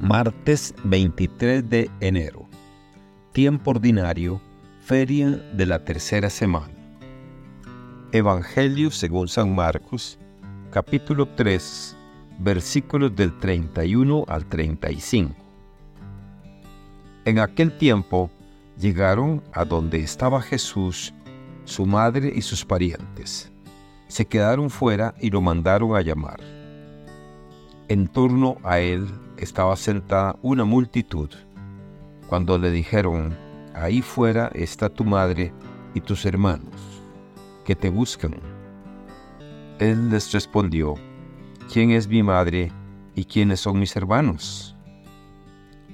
Martes 23 de enero. Tiempo ordinario, feria de la tercera semana. Evangelio según San Marcos, capítulo 3, versículos del 31 al 35. En aquel tiempo llegaron a donde estaba Jesús, su madre y sus parientes. Se quedaron fuera y lo mandaron a llamar. En torno a él estaba sentada una multitud. Cuando le dijeron, ahí fuera está tu madre y tus hermanos, que te buscan. Él les respondió, ¿quién es mi madre y quiénes son mis hermanos?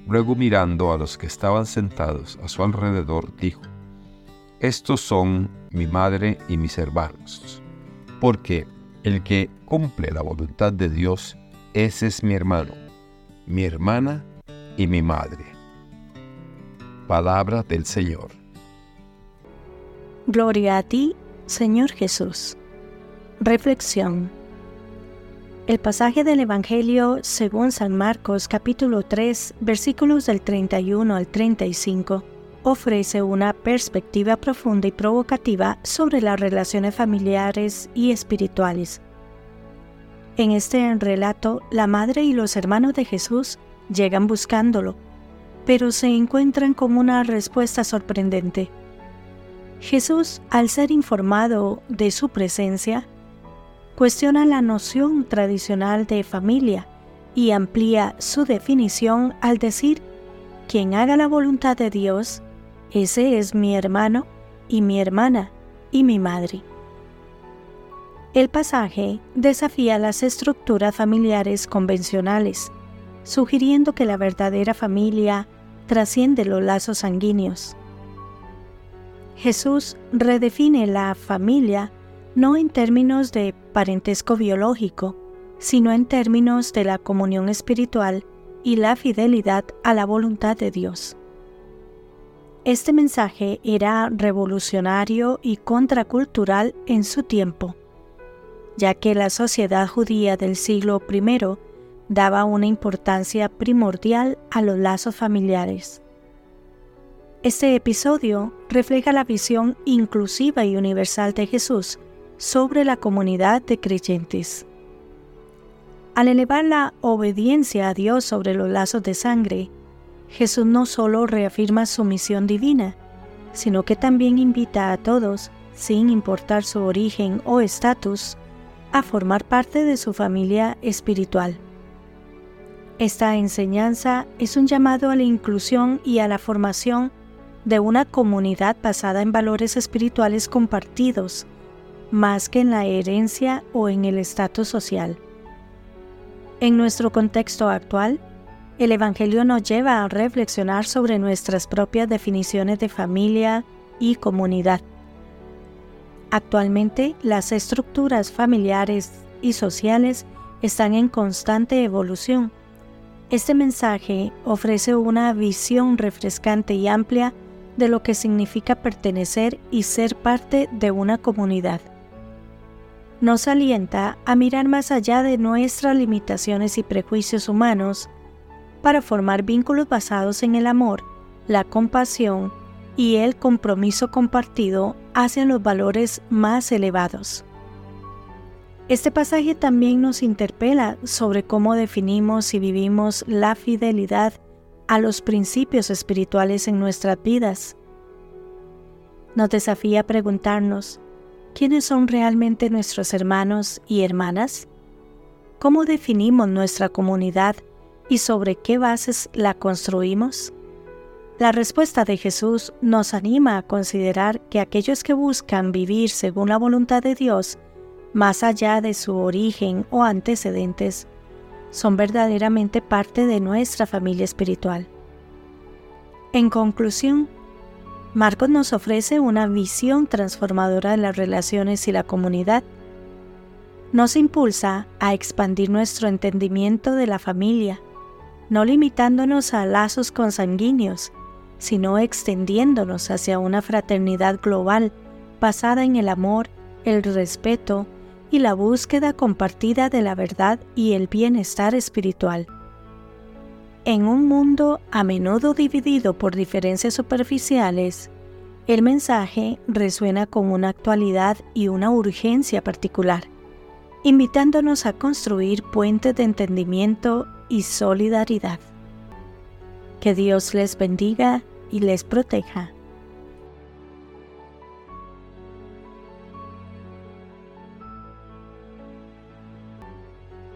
Luego mirando a los que estaban sentados a su alrededor, dijo, Estos son mi madre y mis hermanos, porque el que cumple la voluntad de Dios, ese es mi hermano mi hermana y mi madre. Palabra del Señor. Gloria a ti, Señor Jesús. Reflexión. El pasaje del Evangelio según San Marcos capítulo 3 versículos del 31 al 35 ofrece una perspectiva profunda y provocativa sobre las relaciones familiares y espirituales en este relato, la madre y los hermanos de Jesús llegan buscándolo, pero se encuentran con una respuesta sorprendente. Jesús, al ser informado de su presencia, cuestiona la noción tradicional de familia y amplía su definición al decir, quien haga la voluntad de Dios, ese es mi hermano y mi hermana y mi madre. El pasaje desafía las estructuras familiares convencionales, sugiriendo que la verdadera familia trasciende los lazos sanguíneos. Jesús redefine la familia no en términos de parentesco biológico, sino en términos de la comunión espiritual y la fidelidad a la voluntad de Dios. Este mensaje era revolucionario y contracultural en su tiempo ya que la sociedad judía del siglo I daba una importancia primordial a los lazos familiares. Este episodio refleja la visión inclusiva y universal de Jesús sobre la comunidad de creyentes. Al elevar la obediencia a Dios sobre los lazos de sangre, Jesús no solo reafirma su misión divina, sino que también invita a todos, sin importar su origen o estatus, a formar parte de su familia espiritual. Esta enseñanza es un llamado a la inclusión y a la formación de una comunidad basada en valores espirituales compartidos, más que en la herencia o en el estatus social. En nuestro contexto actual, el Evangelio nos lleva a reflexionar sobre nuestras propias definiciones de familia y comunidad. Actualmente, las estructuras familiares y sociales están en constante evolución. Este mensaje ofrece una visión refrescante y amplia de lo que significa pertenecer y ser parte de una comunidad. Nos alienta a mirar más allá de nuestras limitaciones y prejuicios humanos para formar vínculos basados en el amor, la compasión y el compromiso compartido hacia los valores más elevados. Este pasaje también nos interpela sobre cómo definimos y vivimos la fidelidad a los principios espirituales en nuestras vidas. Nos desafía a preguntarnos, ¿quiénes son realmente nuestros hermanos y hermanas? ¿Cómo definimos nuestra comunidad y sobre qué bases la construimos? La respuesta de Jesús nos anima a considerar que aquellos que buscan vivir según la voluntad de Dios, más allá de su origen o antecedentes, son verdaderamente parte de nuestra familia espiritual. En conclusión, Marcos nos ofrece una visión transformadora de las relaciones y la comunidad. Nos impulsa a expandir nuestro entendimiento de la familia, no limitándonos a lazos consanguíneos, sino extendiéndonos hacia una fraternidad global basada en el amor, el respeto y la búsqueda compartida de la verdad y el bienestar espiritual. En un mundo a menudo dividido por diferencias superficiales, el mensaje resuena con una actualidad y una urgencia particular, invitándonos a construir puentes de entendimiento y solidaridad. Que Dios les bendiga y les proteja.